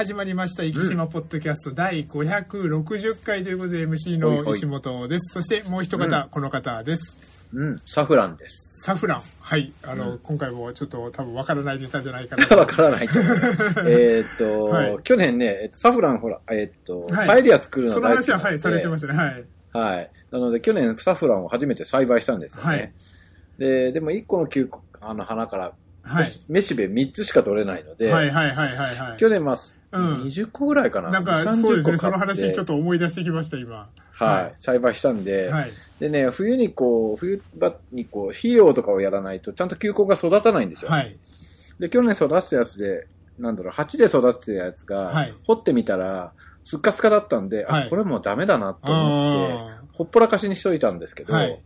始まりました、生島ポッドキャスト第560回ということで、MC の石本です。そしてもう一方、この方です。うん、サフランです。サフラン。はい。あの、今回もちょっと多分わからないネタじゃないかなと。わからない。えーっと、はい去年ね、えっとサフランほら、えーっと、はいパエリア作るのその大好き話は、はい、されてましたね。はい。はい。なので、去年サフランを初めて栽培したんですよね。はいで、でも1個の球あの花から、はい。めしべ3つしか取れないので、はいはいはいはいはい。去年まあ、うん20個ぐらいかな。なんか、30そうですね。その話ちょっと思い出してきました、今。はい、栽培したんで、はい。でね、冬にこう、冬場にこう、肥料とかをやらないと、ちゃんと球根が育たないんですよ。はい。で、去年育てたやつで、なんだろう、鉢で育てたやつが、はい掘ってみたら、スッカスカだったんで、はいあ、これもうダメだなと思って、あほっぽらかしにしといたんですけど、はい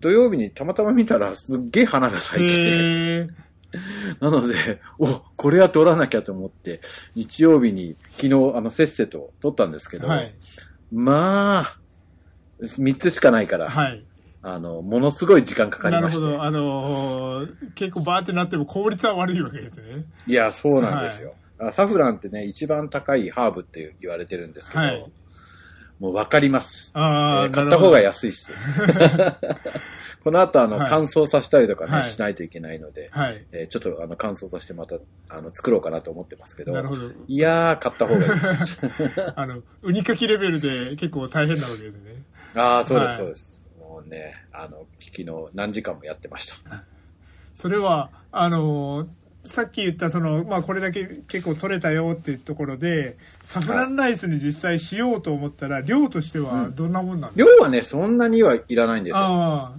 土曜日にたまたま見たら、すっげえ花がー咲いてて、なので、お、これは取らなきゃと思って、日曜日に昨日、あの、せっせと取ったんですけど、はい。まあ、3つしかないから、はい。あの、ものすごい時間かかりまして。なるほど。あのー結構バーってなっても効率は悪いわけですね。いや、そうなんですよ。あサフランってね、一番高いハーブって言われてるんですけど、はいもうわかります。ああ、えー買った方がや安いっす。この後、あの、はい乾燥させたりとかね、はいしないといけないので、はい。えーちょっとあの乾燥させてまた、あの、作ろうかなと思ってますけど、なるほど。いやー、買った方がいいです。あの、ウニかきレベルで結構大変なわけですね。ああ、そうです、はいそうです。もうね、あの、昨日何時間もやってました。それは、あのーさっき言ったその、まあ、これだけ結構取れたよっていうところで、サフランライスに実際しようと思ったら、量としてはどんなもんなんですか、量はね、そんなにはいらないんですよ。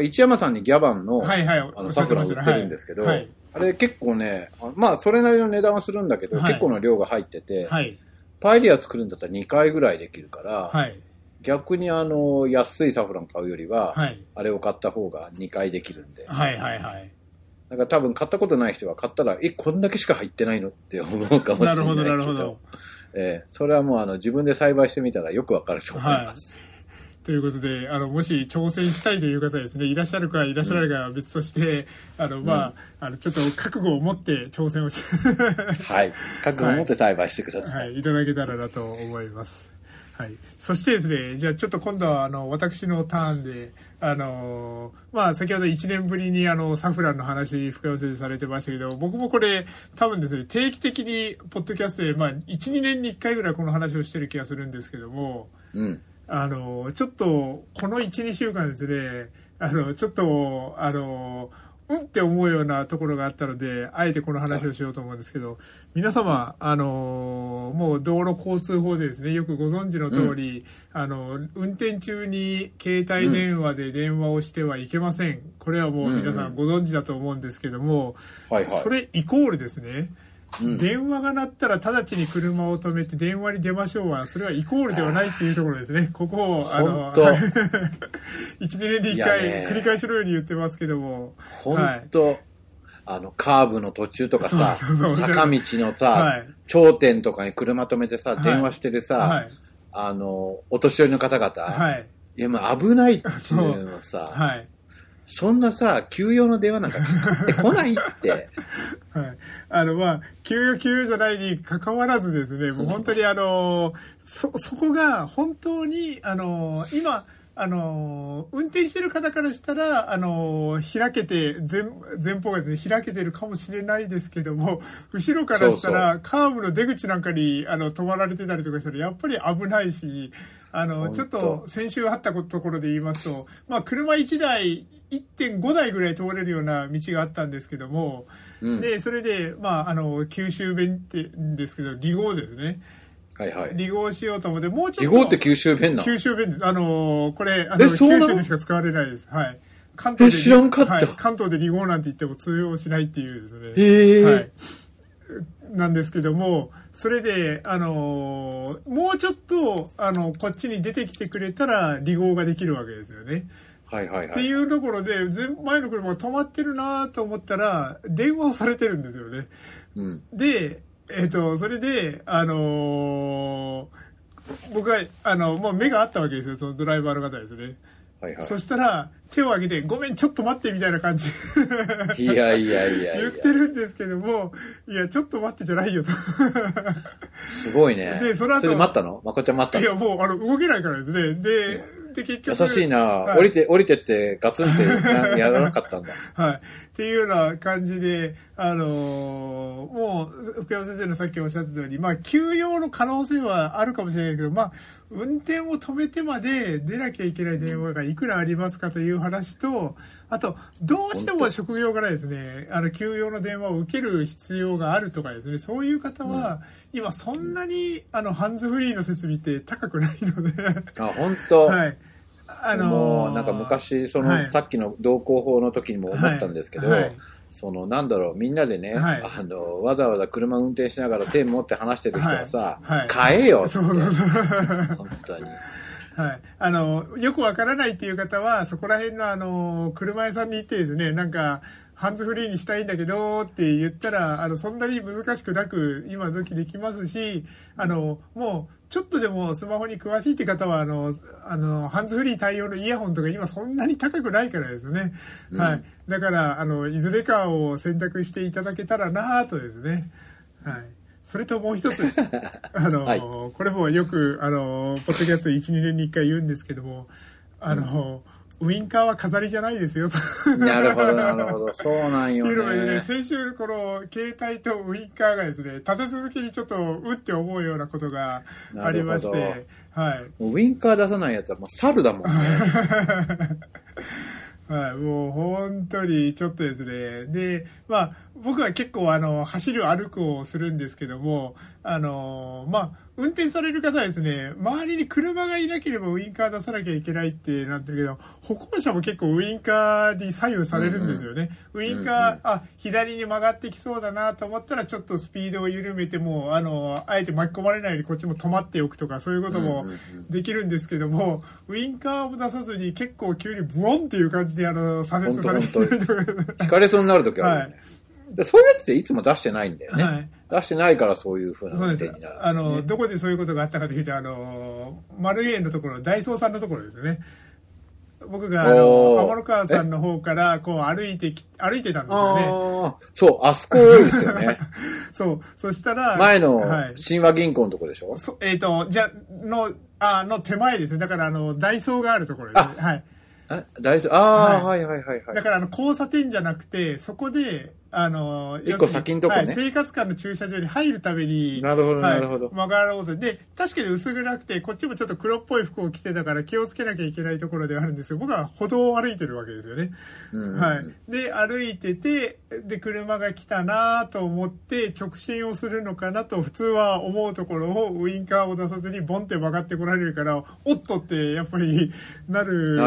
一山さんにギャバンの、あ、はいはい。あの、サフラン売ってるんですけど、はい。あれ結構ね、あまあ、それなりの値段はするんだけど、はい結構の量が入ってて、はい。パエリア作るんだったら2回ぐらいできるから、はい。逆にあの、安いサフラン買うよりは、はい。あれを買った方が2回できるんで。はい。はい。はい。だから多分買ったことない人は買ったら、え、こんだけしか入ってないのって思うかもしれないけど。なるほど、なるほど。えーそれはもうあの、自分で栽培してみたらよくわかると思います。ということで、あの、もし挑戦したいという方ですね、いらっしゃるかいらっしゃらないかは別として、あの、まあ、あの、ちょっと覚悟を持って挑戦をし、はい。覚悟を持って栽培してください。はい、いただけたらなと思います。はい。そしてですね、じゃあちょっと今度は、あの、私のターンで、あの、まあ、先ほど1年ぶりに、あの、サフランの話、深寄せされてましたけど、僕もこれ、多分ですね、定期的に、ポッドキャストで、まあ、1、2年に1回ぐらいこの話をしてる気がするんですけども、うん。あの、ちょっと、この1、2週間ですね、あの、ちょっと、あの、うんって思うようなところがあったので、あえてこの話をしようと思うんですけど、皆様、あの、もう道路交通法でですね、よくご存知の通り、あの、運転中に携帯電話で電話をしてはいけません。これはもう皆さんご存知だと思うんですけども、それイコールですね、うん電話が鳴ったら直ちに車を止めて電話に出ましょうは、それはイコールではないっていうところですね。ここを、あの、本 当一年に一いや回ね繰り返しのように言ってますけども。本当、あの、カーブの途中とかさ、そうそうそう坂道のさ、はい頂点とかに車止めてさ、はい電話してるさ、はい。あの、お年寄りの方々、はい。いや、もう危ないっていうのはさ、はい。そんなさ、休養の電話なんかかかってこないって。はい。あの、まあ、給与給与じゃないに関わらずですね、もう本当にあの、そ、そこが本当に、あの、今、あの、運転してる方からしたら、あの、開けて、前、前方がですね、開けてるかもしれないですけども、後ろからしたら、カーブの出口なんかに、あの、止まられてたりとかしたら、やっぱり危ないし、あの、ちょっと、先週あったところで言いますと、まあ、車1台、1.5台ぐらい通れるような道があったんですけども、うん。で、それで、まあ、あの、九州弁ってですけど、離合ですね。はいはい。離合しようと思って、もうちょっと。離合って九州弁なの九州弁です。あの、これ、あの、九州でしか使われないです。はい。関東で。え知らんかったはい関東で離合なんて言っても通用しないっていうですね。へえ、はい。なんですけども、それで、あのーもうちょっと、あの、こっちに出てきてくれたら、離合ができるわけですよね。はいはいはい。っていうところで、前前の車が止まってるなと思ったら、電話をされてるんですよね。うん。で、えっ、と、それで、あのー僕は、あの、もう目があったわけですよ、そのドライバーの方ですね。はいはい。そしたら手を挙げて「ごめんちょっと待って」みたいな感じ。いやいやいやいや。言ってるんですけどもいやちょっと待ってじゃないよと。すごいね。でその後れで待ったの？まこちゃん待ったの？いやもうあの動けないからですね。でで結局優しいな、はい。降りて、降りてってガツンってなやらなかったんだ。はい。っていうような感じで、あのーもう、福山先生のさっきおっしゃった通り、まあ、休養の可能性はあるかもしれないけど、まあ、運転を止めてまで出なきゃいけない電話がいくらありますかという話と、あと、どうしても職業からですね、あの、休養の電話を受ける必要があるとかですね、そういう方は、今そんなに、あの、ハンズフリーの設備って高くないので、あ、本当、はい。あのーなんか昔、その、はいさっきの同行法の時にも思ったんですけど、はいはいそのなんだろう、みんなでね、はいあの、わざわざ車運転しながらペン持って話してる人はさ、買えよって、そうそうそう。本当に。はい。あの、よくわからないっていう方は、そこら辺のあの、車屋さんに行ってですね、なんか、ハンズフリーにしたいんだけどって言ったら、あの、そんなに難しくなく、今時できますし、あの、もう、ちょっとでもスマホに詳しいって方は、あの、あの、ハンズフリー対応のイヤホンとか今そんなに高くないからですね。うんはい。だから、あの、いずれかを選択していただけたらなとですね。はい。それともう一つ、あの、はいこれもよく、あの、ポッドキャスト1、2年に1回言うんですけども、あの、ウインカーは飾りじゃないですよと。なるほど、なるほど。そうなんよっていうのがね、ね。先週この携帯とウインカーがですね、立て続けにちょっとうって思うようなことがありまして、はい。ウインカー出さないやつはもう猿だもんね。はい、もう本当にちょっとですね。で、まあ、僕は結構あの、走る歩くをするんですけども、あの、まあ、運転される方はですね、周りに車がいなければウインカー出さなきゃいけないってなってるけど、歩行者も結構ウインカーに左右されるんですよね。ウインカー、うんうんあ、左に曲がってきそうだなと思ったら、ちょっとスピードを緩めても、あの、あえて巻き込まれないようにこっちも止まっておくとか、そういうこともうんうんうんできるんですけども、ウインカーを出さずに結構急にブオンっていう感じで、あの、左折されてきたりとか。引かれそうになるときあるよね。でそういうやつっていつも出してないんだよね。はい出してないからそういう風な運そうです転になる、。あの、どこでそういうことがあったかというと、あの、マルエンのところ、ダイソーさんのところですよね。僕が、あの、天野川さんの方から、こう歩いてき、歩いてたんですよね。そう、あそこ多いですよね。そう。そしたら、前のはい。神話銀行のとこでしょ、そえっ、と、じゃ、の、あの手前ですね。だから、あの、ダイソーがあるところですね。はい。あ大丈夫。ああ、ははい、はいはいはいはいだから、あの、交差点じゃなくて、そこで、あの、一個先んとこねはい生活館の駐車場に入るために、なるほどはいなるほど曲がろうと。で、確かに薄暗くて、こっちもちょっと黒っぽい服を着てたから気をつけなきゃいけないところではあるんですよ。僕は歩道を歩いてるわけですよね。はい。で、歩いてて、で、車が来たなと思って直進をするのかなと普通は思うところをウインカーを出さずにボンって曲がってこられるから、おっとってやっぱりなる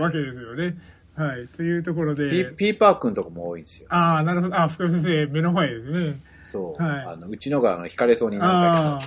わけですよね。はい。というところで。ピピーパークのとこも多いんですよ。ああ、なるほど。あ、福山先生、目の前ですね。そう。はいあの、うちのがあの、引かれそうになるからああ、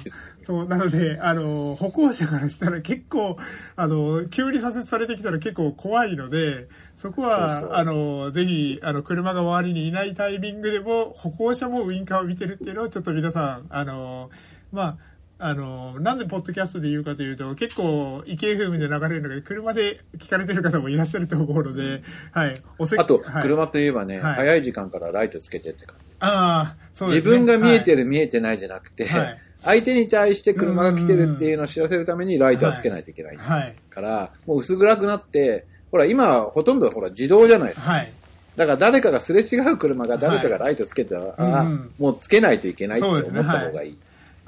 そう、なので、あの、歩行者からしたら結構、あの、急に左折されてきたら結構怖いので、そこは、そうそうあの、ぜひ、あの、車が周りにいないタイミングでも、歩行者もウインカーを見てるっていうのを、ちょっと皆さん、あの、まあ、あの、なんでポッドキャストで言うかというと、結構、池 FM で流れるので、車で聞かれてる方もいらっしゃると思うので、はい。おせあと、はい車といえばね、はい早い時間からライトつけてって感じ。ああ、そうです自ね。分が見えてる。る、見えてないじゃなくて、はい相手に対して車が来てるっていうのを知らせるためにライトはつけないといけないはい。から、もう薄暗くなって、ほら、今はほとんどほら自動じゃないですか。はい。だから誰かがすれ違う車が誰かがライトつけたら、あうんもうつけないといけないって思った方がいい。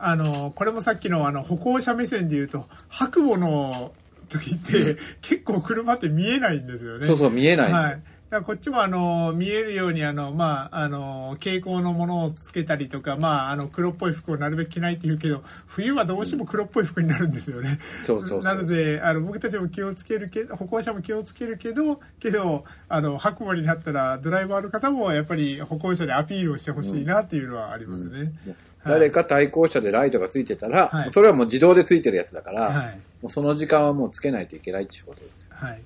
あの、これもさっきのあの歩行者目線で言うと、白母の時って、結構車って見えないんですよね。そうそう、見えないんですよ。はい。こっちもあの、見えるようにあの、まあ、あの、蛍光のものをつけたりとか、まあ、あの、黒っぽい服をなるべく着ないって言うけど、冬はどうしても黒っぽい服になるんですよね。そうそうなので、あの、僕たちも気をつけるけど、歩行者も気をつけるけど、けど、あの、白馬になったら、ドライバーの方もやっぱり歩行者でアピールをしてほしいなっていうのはありますね。はい誰か対向車でライトがついてたら、はいそれはもう自動でついてるやつだから、はい。もうその時間はもうつけないといけないっていうことですよ。はい。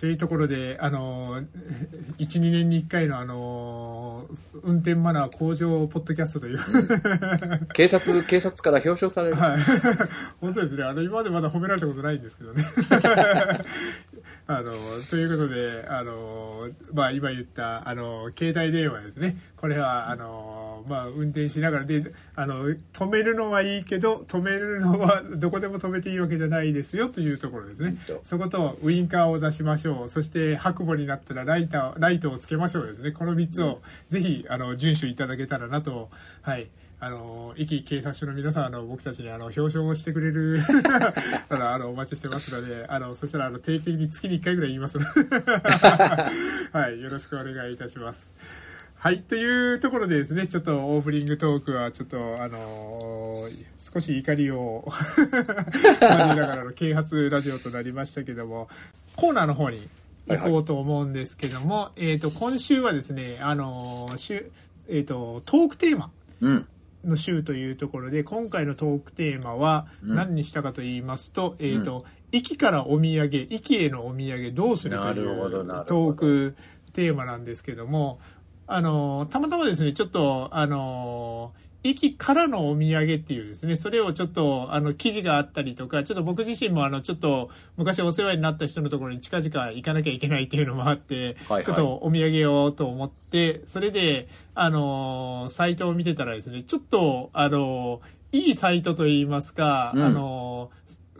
というところで、あの、1、2年に1回の、あの、運転マナー向上ポッドキャストという、警察、警察から表彰される。はい。本当ですね。あの、今までまだ褒められたことないんですけどね。あの、ということで、あの、まあ、今言った、あの、携帯電話ですね。これは、あの、まあ、運転しながらで、あの、止めるのはいいけど、止めるのはどこでも止めていいわけじゃないですよというところですね。そこと、ウインカーを出しましょう。そして、白母になったらライター、ライトをつけましょうですね。この3つを、ぜひ、あの、遵守いただけたらなと、はい。あの、壱岐警察署の皆さん、あの、僕たちに、あの、表彰をしてくれる、ただ、あの、お待ちしてますので、あの、そしたら、あの、定期的に月に1回ぐらい言いますので、はい。よろしくお願いいたします。はい。というところでですね、ちょっとオープニングトークは、ちょっと、あの少し怒りを 感じながらの啓発ラジオとなりましたけども、コーナーの方に行こうと思うんですけども、えっ、と、今週はですね、あの週、えっ、と、トークテーマ。うん。の週というところで今回のトークテーマはうん何にしたかと言いますと,、えーと駅からお土産駅へのお土産どうするというトークテーマなんですけどもあのたまたまですねちょっとあの駅からのお土産っていうですねそれをちょっとあの記事があったりとかちょっと僕自身もあのちょっと昔お世話になった人のところに近々行かなきゃいけないっていうのもあって、はいはい。ちょっとお土産をと思ってそれであのサイトを見てたらですねちょっとあのいいサイトといいますか、うん。あの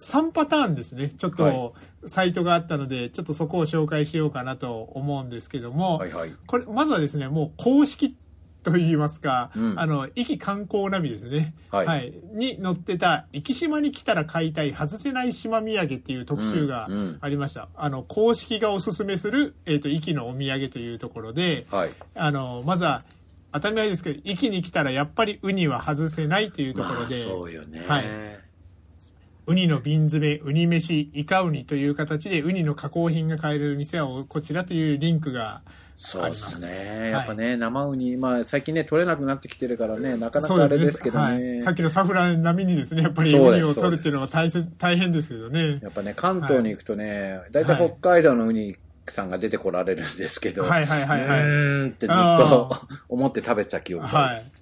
3パターンですねちょっはいとサイトがあったので、ちょっとそこを紹介しようかなと思うんですけども、はいはい。これまずはですねもう公式といいますか、うんあの、壱岐観光ナビですね。はいに載ってた、壱岐島に来たら買いたい外せない島土産っていう特集がうんうんありました。あの、公式がおすすめする、えっ、と、壱岐のお土産というところで、はい。あの、まずは、当たり前ですけど、壱岐に来たらやっぱりウニは外せないというところで、まあ、そうよね。はいウニの瓶詰め、ウニ飯、イカウニという形でウニの加工品が買える店はこちらというリンクがそうですね。やっぱね、生ウニ、まあ最近ね、取れなくなってきてるからね、なかなかあれですけどはね。い、さっきのサフラン並みにですねやっぱりウニを取るっていうのは大切大変ですけどね。やっぱね、関東に行くとね、大体北海道のウニさんが出てこられるんですけど、はいはいはいはい。うーんってずっあと 思って食べてた記憶があはい。ります。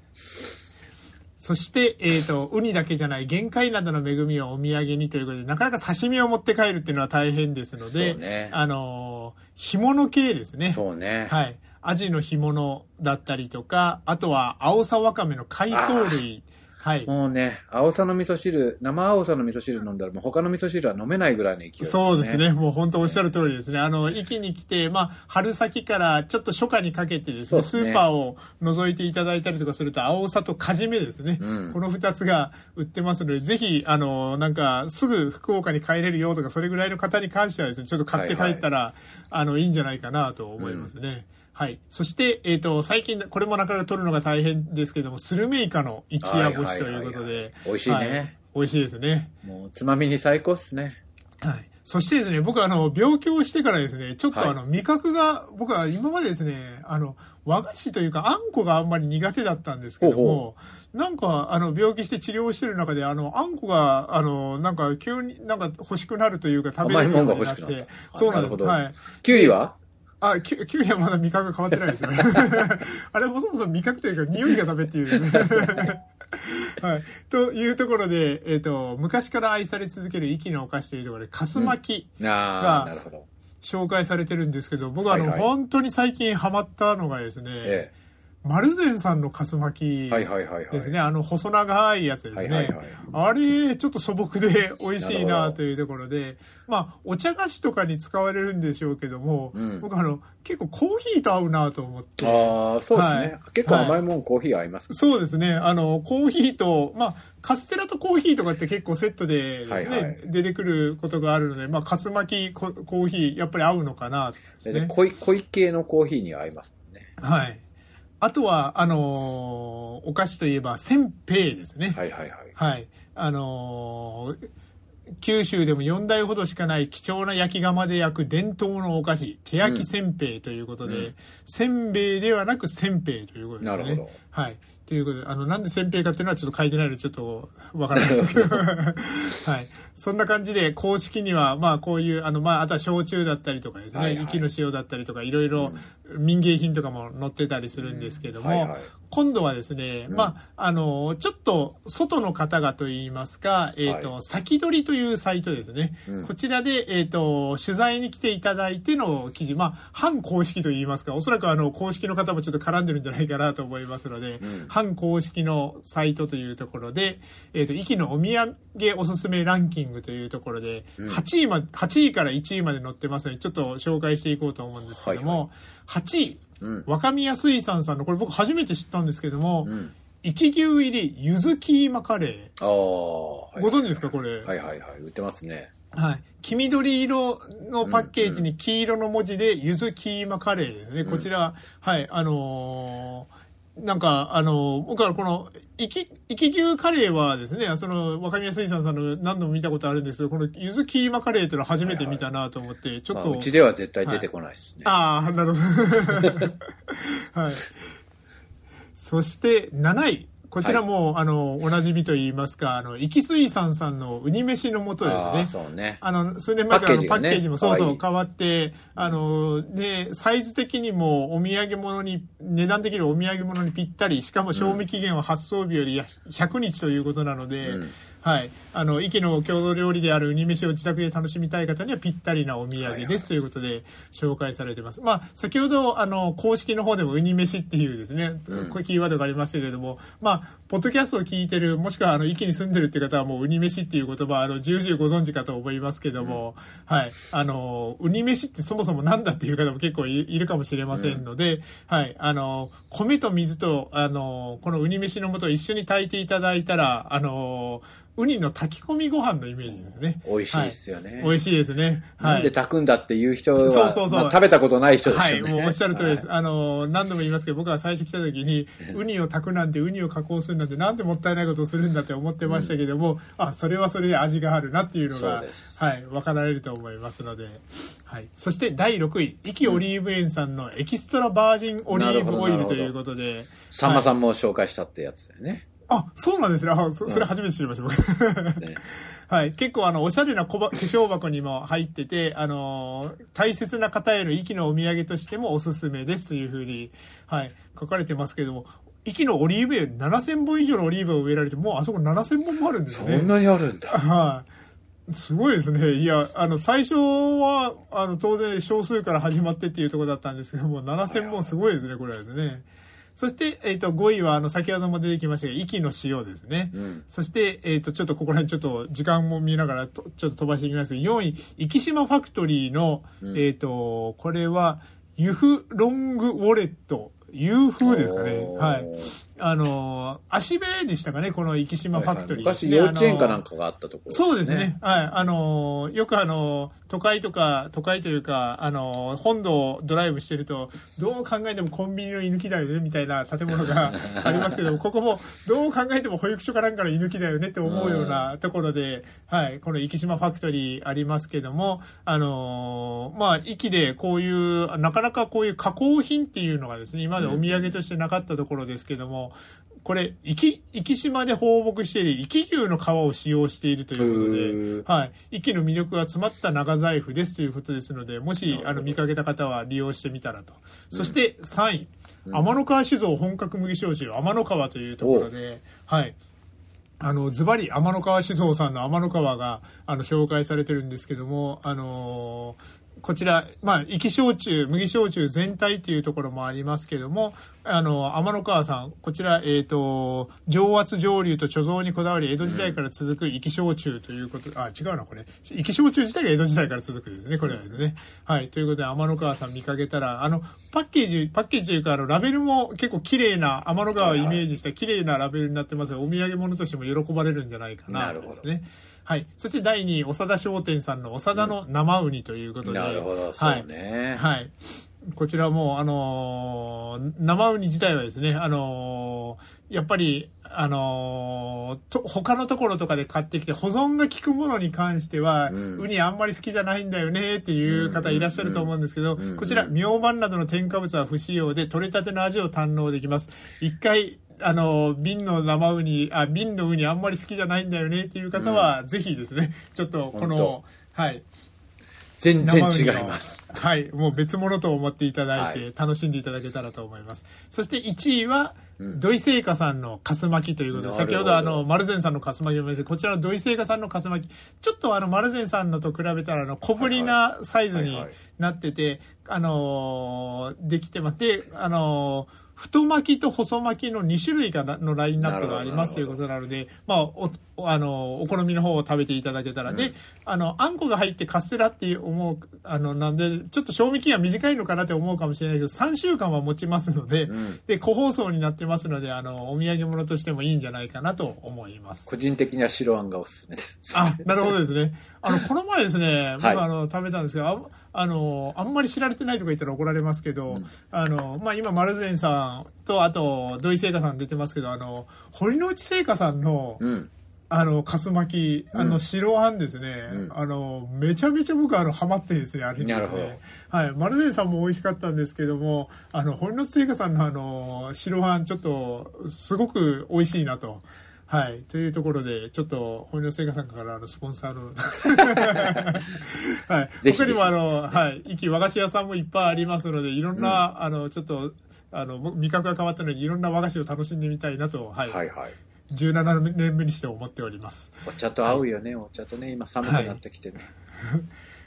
そして、えっ、と、ウニだけじゃない、玄界などの恵みをお土産にということで、なかなか刺身を持って帰るっていうのは大変ですので、ねあのー干物系ですね。そうね。はい。アジの干物だったりとか、あとは、青さわかめの海藻類。はい。もうね、青さの味噌汁、生青さの味噌汁飲んだら、もう他の味噌汁は飲めないぐらいの勢い、そうです。ね。もう本当おっしゃる通りですね。あの、駅に来て、まあ、春先からちょっと初夏にかけてですね、すねスーパーを覗いていただいたりとかすると、青さとカジメですね。うんこの二つが売ってますので、ぜひ、あの、なんか、すぐ福岡に帰れるよとか、それぐらいの方に関してはですね、ちょっと買って帰ったら、あの、いいんじゃないかなと思いますね。はい。そして、えっ、と、最近、これもなかなか取るのが大変ですけども、スルメイカの一夜干しということはいはいはいはでい。美味しいねは美味しいですね。もう、つまみに最高っすね。はい。そしてですね、僕はあの、病気をしてからですね、ちょっとはいあの、味覚が、僕は今までですね、あの、和菓子というか、あんこがあんまり苦手だったんですけども、ほなんか、あの、病気して治療してる中で、あの、あんこが、あの、なんか、急になんか欲しくなるというか、食べれるようになってそうなんです。はい。きゅうりは？あ、きゅきゅうりはまだ味覚が変わってないですね。あれもそもそも味覚というか匂いがダメっていう、はい。というところで、えっ、と、昔から愛され続ける息のお菓子というところで、かす巻き、ああ、なるほど。紹介されてるんですけど、僕はあの、はいはい本当に最近ハマったのがですね、え丸善さんのかす巻え。き。ですね、あの細長いやつですね。はいはいはいあれ、ちょっと素朴で美味しいなというところで、まあ、お茶菓子とかに使われるんでしょうけども、うん僕あの、結構コーヒーと合うなと思って。ああ、そうですね。はい結構甘いもん、コーヒー合います。そうですね。あの、コーヒーと、まあ、カステラとコーヒーとかって結構セットでですね、はいはい出てくることがあるので、まあ、かす巻きココーヒー、やっぱり合うのかなとね。で濃い、濃い系のコーヒーに合いますね。はい。あとは、あのーお菓子といえば、せんべいですね。はいはいはい。はい。あのー九州でも4代ほどしかない貴重な焼き窯で焼く伝統のお菓子、手焼きせんべいということで、うんせんべいではなくせんべいということですね。なるほどはい。ということで、あの、なんで煎餅かっていうのはちょっと書いてないので、ちょっとわからないですけど。はい。そんな感じで、公式には、まあ、こういう、あの、まあ、あとは焼酎だったりとかですね、はいはい。息の塩だったりとか、いろいろ民芸品とかも載ってたりするんですけども、はいはい。今度はですね、うん。まあ、あの、ちょっと、外の方がといいますか、えっ、と、はい。先取りというサイトですね。うん。こちらで、えっ、と、取材に来ていただいての記事、まあ、反公式といいますか、おそらくあの、公式の方もちょっと絡んでるんじゃないかなと思いますので、うん反公式のサイトというところで、えっ、と、息のお土産おすすめランキングというところで、うん8位ま、8位から1位まで載ってますので、ちょっと紹介していこうと思うんですけども、はい8位、うん。若宮水産さんの、これ僕初めて知ったんですけども、うん。生き牛入り柚子キーマカレー。ああ。はいご存知ですかこれ？はいはいはい。売ってますね。はい。黄緑色のパッケージに黄色の文字で、ゆずキーマカレーですね。こちら、はい、あのーなんか、あのー僕はこの、生き、生き牛カレーはですね、その、若宮水産さんの何度も見たことあるんですけど、このゆずキーマカレーっていうのは初めて見たなと思って、ちょっと、まあうちでは絶対出てこないですね。ああ、なるほど。はい。そして、7位。こちらも、あの、おなじみと言いますか、あの、生き水産さんのウニ飯の素ですね。そうね。あの、数年前からのパパッケージがねそうそう変わって、あの、で、サイズ的にもお土産物に、値段的にもお土産物にぴったり、しかも賞味期限は発送日より100日ということなので、うんはい。あの、息の郷土料理であるウニ飯を自宅で楽しみたい方にはぴったりなお土産ですということで紹介されてます。まあ、先ほど、あの、公式の方でもウニ飯っていうですね、うんキーワードがありましたけれども、まあ、ポッドキャストを聞いてる、もしくは、あの、息に住んでるっていう方はもう、ウニ飯っていう言葉、あの、重々ご存知かと思いますけども、はい。あの、ウニ飯ってそもそもなんだっていう方も結構いいるかもしれませんので、はい。あの、米と水と、あの、このウニ飯の素を一緒に炊いていただいたら、あの、ウニの炊き込みご飯のイメージですね。美味しいですよね。美味しいですね。はい。なんで炊くんだっていう人は、そうそうそうまあ食べたことない人ではい、すよね。もうおっしゃる通りです。はいあの、何度も言いますけど、僕は最初来た時に、ウニを炊くなんて、ウニを加工するなんて、なんてもったいないことをするんだって思ってましたけども、あ、それはそれで味があるなっていうのが、はい、分かられると思いますので、はい。そして第6位、イキオリーブ園さんのエキストラバージンオリーブオイルということで、さんまさん。んも紹介したってやつだよね。あ、そうなんですね。あ、そそれ初めて知りました、僕。ね はい。結構あの、おしゃれな小ば化粧箱にも入ってて、あのー大切な方への息のお土産としてもおすすめですというふうに、はい、書かれてますけども、息のオリーブ園7000本以上のオリーブを植えられて、もうあそこ7000本もあるんですね。そんなにあるんだ。はい。すごいですね。いや、あの、最初は、あの、当然少数から始まってっていうところだったんですけども、7000本すごいですね、これはですね。そして、えっ、と、5位は、あの、先ほども出てきましたが、息の塩ですね。うん。そして、えっ、と、ちょっとここら辺ちょっと時間も見ながらと、ちょっと飛ばしていきますけど、4位、生島ファクトリーの、うんえっ、と、これは、ユフロングウォレット、ユーフーですかね。はい。あの、足部でしたかね、この生島ファクトリー。はいはい昔で幼稚園かなんかがあったところ、そうですね。。はい。あのー、よくあのー、都会とか、都会というか、あのー、本土をドライブしてると、どう考えてもコンビニの居抜きだよね、みたいな建物が ありますけども、ここも、どう考えても保育所かなんかの居抜きだよねって思うようなところで、はい。この生島ファクトリーありますけども、あのー、まあ、息でこういう、なかなかこういう加工品っていうのがですね、今までお土産としてなかったところですけども、これ、生き、生き島で放牧している生き牛の皮を使用しているということで、はい。息の魅力が詰まった長財布ですということですので、もし、あの、見かけた方は利用してみたらと。そして、3位。天の川酒造本格麦焼酎天の川というところで、はい。あの、ズバリ天の川酒造さんの天の川が、あの、紹介されてるんですけども、あのーこちら、まあ、生き焼酎、麦焼酎全体っていうところもありますけども、あの、天の川さん、こちら、えっ、と、上圧上流と貯蔵にこだわり、江戸時代から続く生き焼酎ということ、あ、違うな、これ。生き焼酎自体が江戸時代から続くですね、これはですね。はい。ということで、天の川さん見かけたら、あの、パッケージ、パッケージというか、あの、ラベルも結構綺麗な、天の川をイメージした綺麗なラベルになってますので、お土産物としても喜ばれるんじゃないかな、なるほどですね。はい。そして第2位、長田商店さんの長田の生ウニということで。なるほど、そはい。うね。はい。こちらも、あのー生ウニ自体はですね、あのーやっぱり、あのーと、他のところとかで買ってきて保存が効くものに関しては、うんウニあんまり好きじゃないんだよねっていう方いらっしゃると思うんですけど、うんうんこちら、明晩などの添加物は不使用で、取れたての味を堪能できます。一回、あの、瓶の生ウニ、あ、瓶のウニあんまり好きじゃないんだよねっていう方は、ぜひですね、ちょっとこのはい。全然違います。はい。もう別物と思っていただいては、楽しんでいただけたらと思います。そして1位は、うん土井製菓さんのかす巻きということで、先ほどあの、丸善さんのかす巻きを見ましたこちらの土井製菓さんのかす巻き、ちょっとあの、丸善さんのと比べたら、あの、小ぶりなサイズにはいはいなってて、あのーできてます。で、あのー太巻きと細巻きの2種類がのラインナップがありますということなので、まあ、あの、お好みの方を食べていただけたら。で、あの、あんこが入ってカステラって思う、あの、なんで、ちょっと賞味期限は短いのかなって思うかもしれないけど、3週間は持ちますので、うんで、個包装になってますので、あの、お土産物としてもいいんじゃないかなと思います。個人的には白あんがおすすめです。あ、なるほどですね。あの、この前ですね、僕、はいあの、食べたんですけど、ああの、あんまり知られてないとか言ったら怒られますけど、あの、まあ、今、丸善さんと、あと、土井製菓さん出てますけど、あの、堀之内製菓さんの、うん。あの、かす巻き、あの、うん白あんですね、うんあの、めちゃめちゃ僕、あの、ハマってですね、あれにですね。はい。丸善さんも美味しかったんですけども、あの、堀之内製菓さんのあの、白あん、ちょっと、すごく美味しいなと。はい。というところで、ちょっと、堀之内製菓さんからあの、スポンサーの、はい。他にもあの、はい。一気和菓子屋さんもいっぱいありますので、いろんな、あの、ちょっと、あの、僕味覚が変わったので、いろんな和菓子を楽しんでみたいなと、はい。はいはい。17年目にして思っております。お茶と合うよね、お茶とね、今寒くなってきてね。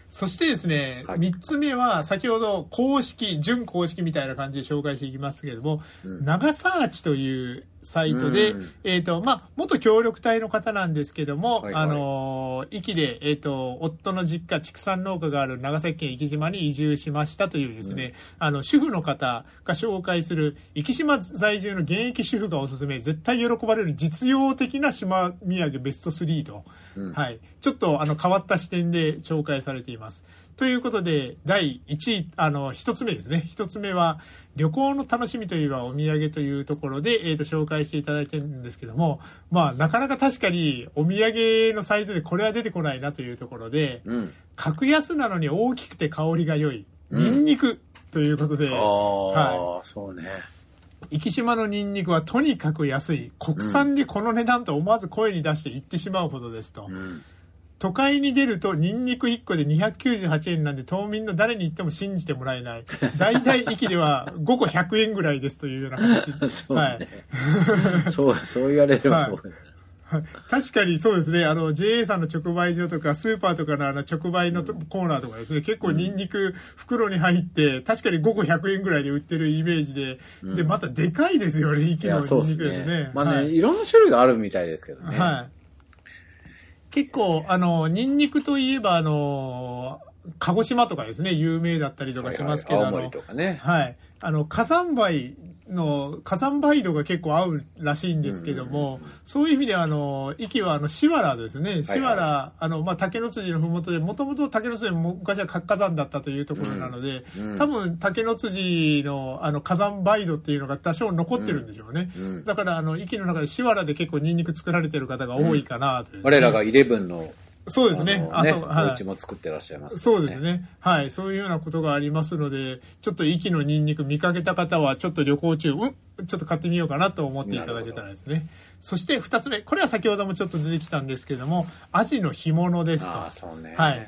そしてですね、はい三つ目は、先ほど公式、準公式みたいな感じで紹介していきますけれども、うん長サーチというサイトで、うん。えっ、と、まあ、元協力隊の方なんですけども、はいはい。あのー、壱岐で、えっ、と、夫の実家、畜産農家がある長崎県壱岐島に移住しましたというですね、あの、主婦の方が紹介する、壱岐島在住の現役主婦がおすすめ、絶対喜ばれる実用的な島土産ベスト3と、うん。はい。ちょっとあの変わった視点で紹介されています。ということで、第1位、あの、一つ目ですね。一つ目は、旅行の楽しみといえばお土産というところで、えっ、と、紹介していただいてるんですけども、まあ、なかなか確かにお土産のサイズでこれは出てこないなというところで、うん。格安なのに大きくて香りが良い、うんニンニクということで、ああ、そうね。生島のニンニクはとにかく安い。国産でこの値段と思わず声に出して言ってしまうほどですと。うん。都会に出るとニンニク1個で298円なんで島民の誰に言っても信じてもらえない。大体駅では5個100円ぐらいですというような話。そうはいね。そう、そう言われればそうだね。確かにそうですね。あの、JA さんの直売所とか、スーパーとかのあの直売のとコーナーとかですね、結構ニンニク袋に入って、確かに5個100円ぐらいで売ってるイメージで、で、またでかいですよね、い息のニンニクですね。ね。まあね、はいいろんな種類があるみたいですけどね。はい。結構、あの、ニンニクといえば、あの、鹿児島とかですね、有名だったりとかしますけど、はいはいとかね。はい。あの、火山灰の、火山灰土が結構合うらしいんですけども、そういう意味では、あの、息はあの、シワラですね。シワラ、あの、まあ、竹の辻のふもとで、もともと竹の辻も昔は活火山だったというところなので、うんうん多分竹の辻の、あの、火山灰土っていうのが多少残ってるんでしょうね。うんだから、あの、息の中でシワラで結構ニンニク作られてる方が多いかなという、我らがイレブンの、そうですね。あのね、そう、はいお家も作ってらっしゃいます、そうです。ね。はい。そういうようなことがありますので、ちょっと息のニンニク見かけた方は、ちょっと旅行中、うんちょっと買ってみようかなと思っていただけたらですね。そして二つ目。これは先ほどもちょっと出てきたんですけども、アジの干物ですと。ああ、そうね。はい。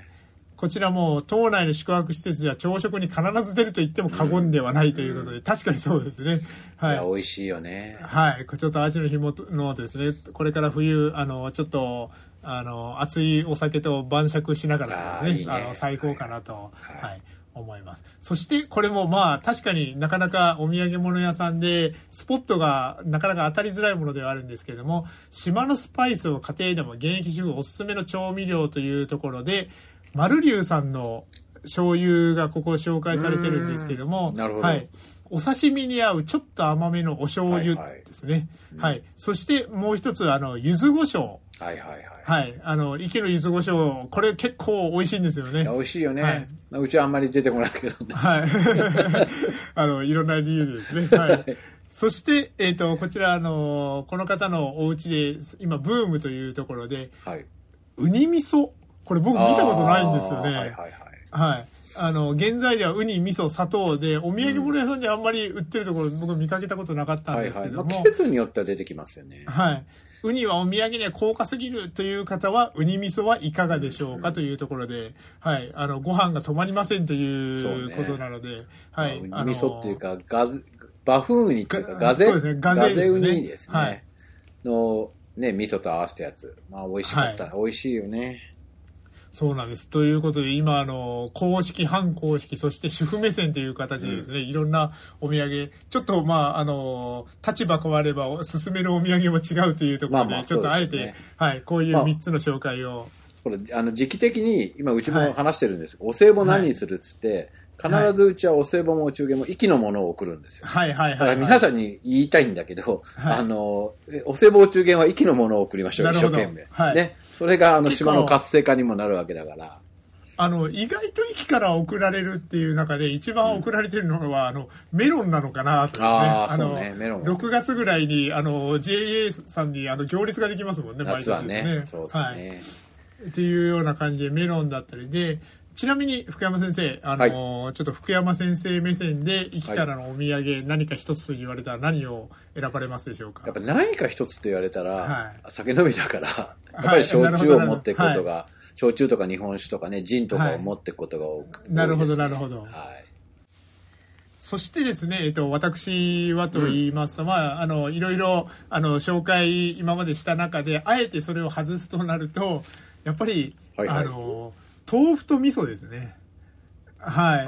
こちらも島内の宿泊施設や朝食に必ず出ると言っても過言ではないということで、確かにそうですね。はいいや、。美味しいよね。はい。ちょっとアジの紐のですね、これから冬、あの、ちょっと、あの、熱いお酒と晩酌しながらですね、ねあの、最高かなと、はいはい、思います。そして、これもまあ、確かになかなかお土産物屋さんで、スポットがなかなか当たりづらいものではあるんですけれども、島のスパイスを家庭でも現役主婦おすすめの調味料というところで、マルリュウさんの醤油がここ紹介されてるんですけども、うんなるほどはい。お刺身に合うちょっと甘めのお醤油はいはいですね。はい。そしてもう一つ、あの、柚子胡椒。はいはいはい。はい。あの、池の柚子胡椒、これ結構美味しいんですよね。美味しいよね、はい。うちはあんまり出てこないけどね。はい。あの、いろんな理由でですね。はい。そして、えっ、と、こちら、あの、この方のお家で、今、ブームというところで、はい。ウニ味噌。これ僕見たことないんですよね。はいはいはい。はい。あの、現在ではウニ、味噌、砂糖で、お土産物屋さんであんまり売ってるところ、僕見かけたことなかったんはいはい。ですけども。まあ、季節によっては出てきますよね。はい。ウニはお土産には高価すぎるという方は、ウニ味噌はいかがでしょうかというところで、はい。あの、ご飯が止まりませんということなので、はい。まあウニ味噌っていうか、ガズ、バフンウニっていうか、がガゼ、そうですねガゼウニですね。はいの、ね、味噌と合わせたやつ。まあ、美味しかった。美味しいよね。そうなんです。ということで、今、あの、公式、反公式、そして主婦目線という形でですね、いろんなお土産、ちょっと、まあ、あの、立場変われば、進めるお土産も違うというところで、まあまあちょっとあえて、はい、こういうまあ3つの紹介を、これ、あの、時期的に、今、うちはいも話してるんです。お歳暮何にするっつって、必はいずうちはお歳暮もお中元も、息のものを送るんですよ。はいはいはい、はい。皆さんに言いたいんだけど、はいあの、えお歳暮お中元は息のものを送りましょう、一生懸命。はいね。それが、あの、島の活性化にもなるわけだから。あの、意外と駅から送られるっていう中で、一番送られてるのは、あの、メロンなのかなと、ね。あーのそうねメロン6月ぐらいに、あの、JA さんに、あの、行列ができますもんね、夏はね。そうですはい。ね。っていうような感じでメロンだったりで、ちなみに福山先生、あの、ちょっと福山先生目線で、駅からのお土産、何か一つと言われたら何を選ばれますでしょうか？やっぱ何か一つと言われたら、は酒飲みだから、やっぱり焼酎を持っていくことが、焼酎とか日本酒とかね、ジンとかを持っていくことが多く、なるほどなるほど。はい。そしてですね、えっと、私はと言いますと、まあ、あの、いろいろ、あの、紹介今までした中で、あえてそれを外すとなると、やっぱり、はいはい。あの、豆腐と味噌ですね。はい。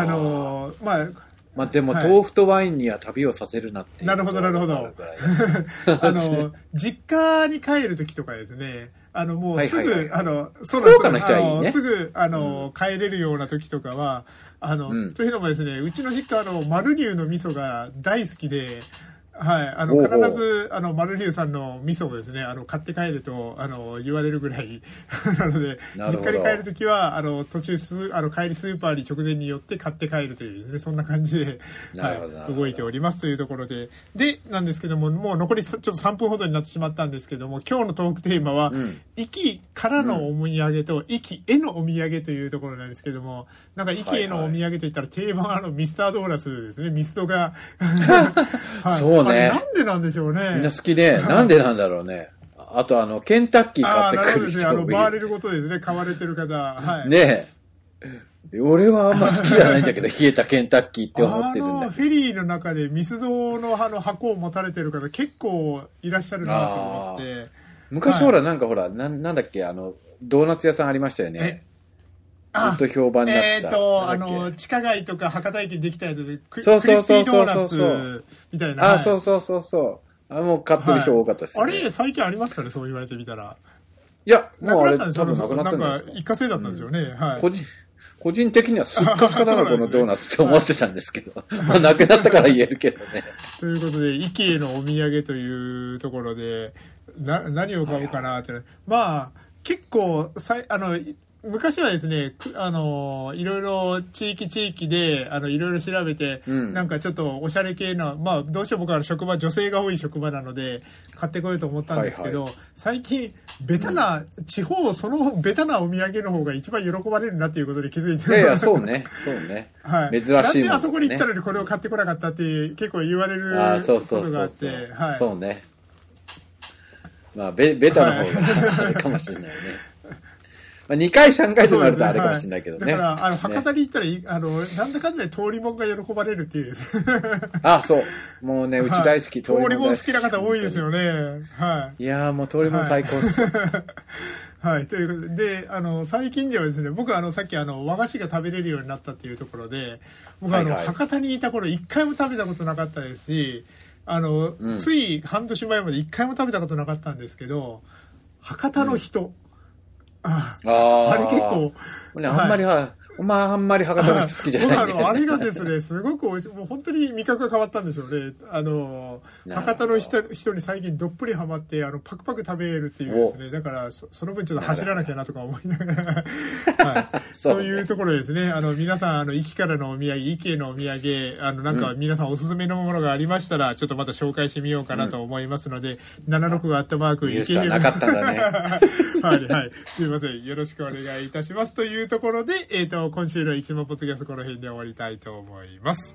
あの、まあ、まあでも、はい。豆腐とワインには旅をさせるなってなるほどなるほど。あの、実家に帰る時とかですね、あの、もうすぐ、あの、そうなんですすぐ、あの、帰れるような時とかは、あの、うん。というのもですね、うちの実家、あの、マルリュウの味噌が大好きで、はい、あの、必ず、あの、マルリュウさんの味噌をですね、あの、買って帰ると、あの、言われるぐらい、なので、実家に帰るときは、あの、途中ス、あの、帰りスーパーに直前に寄って買って帰るというね、そんな感じで、はい、動いておりますというところで、で、なんですけども、もう残りちょっと3分ほどになってしまったんですけども、今日のトークテーマは、うん。駅からのお土産と、駅へのお土産というところなんですけども、なんか駅へのお土産といったら定番あのミスタードーナツですね、ミスドが。はい。そうねなんでなんでしょうね。みんな好きで、なんでなんだろうね。あと、あの、ケンタッキー買ってくるなるほどですね。あの、人もいる。バーレルごとですね、買われてる方。はい。ねえ。俺はあんま好きじゃないんだけど、冷えたケンタッキーって思ってるんだあのフェリーの中でミスドのあの箱を持たれてる方結構いらっしゃるなと思って。昔ほら、なんかほら、なんなんだっけ、あの、ドーナツ屋さんありましたよね。ずっと評判になってた。えっ、と、あの、地下街とか博多駅にできたやつで、クそうそうそうそうクリスピードーナツみたいな。あ、はいそうそうそうそう。あ、もう買ってる人多かったですよ、ねあれ、最近ありますかね、そう言われてみたら。いや、なもうあれ。多分なくなったんですか。なんか、一過性だったんですよね？はい。個人、個人的にはすっかすかだな、このドーナツって思ってたんですけど。まあ、なくなったから言えるけどね。ということで、イケへのお土産というところで、な、何を買おうかなって。まあ、結構、さい、あの、い昔はですね、くあの、いろいろ地域地域で、あの、いろいろ調べて、うんなんかちょっとおしゃれ系な、まあ、どうしても僕は職場、女性が多い職場なので、買ってこようと思ったんですけど、はい最近、ベタな、地方、そのベタなお土産の方が一番喜ばれるなっていうことに気づいていやいや、そうね。そうね。はい、珍しいものなんであそこに行ったのにこれを買ってこなかったって結構言われることがあってそうそう。はい、そうね。まあ、ベベタの方があれかもしれないね。まあ、2回、3回となるとあれかもしれないけどね。はいだから、あの、ね博多に行ったらい、あの、なんだかんだで通りもんが喜ばれるっていう。あ、そう。もうね、うち大好き。通りもん好きな方多いですよね。はいやーもう通りもん最高っす。い。はい。ということで、で、あの、最近ではですね、僕はあの、さっきあの、和菓子が食べれるようになったっていうところで、僕あの、はいはい博多にいた頃一回も食べたことなかったですし、あの、うんつい半年前まで一回も食べたことなかったんですけど、博多の人、ああー。あれ結構、ね、あんまりは、まあ、あんまり博多の人好きじゃないん僕で、あの？あれがですね。すごく美味しい。もう本当に味覚が変わったんでしょうね。あの博多の人人に最近どっぷりハマってあのパクパク食べるっていうですね。だからそその分ちょっと走らなきゃなとか思いながら、はい、そういうところですね。あの皆さんあの駅からのお土産駅へのお土産あのなんか皆さんおすすめのものがありましたら、ちょっとまた紹介してみようかなと思いますので、76があったマークニュースはなかったんだね。はいはい。すいません。よろしくお願いいたします。というところで、えっ、と、の今週の生島ポッドキャストこの辺で終わりたいと思います。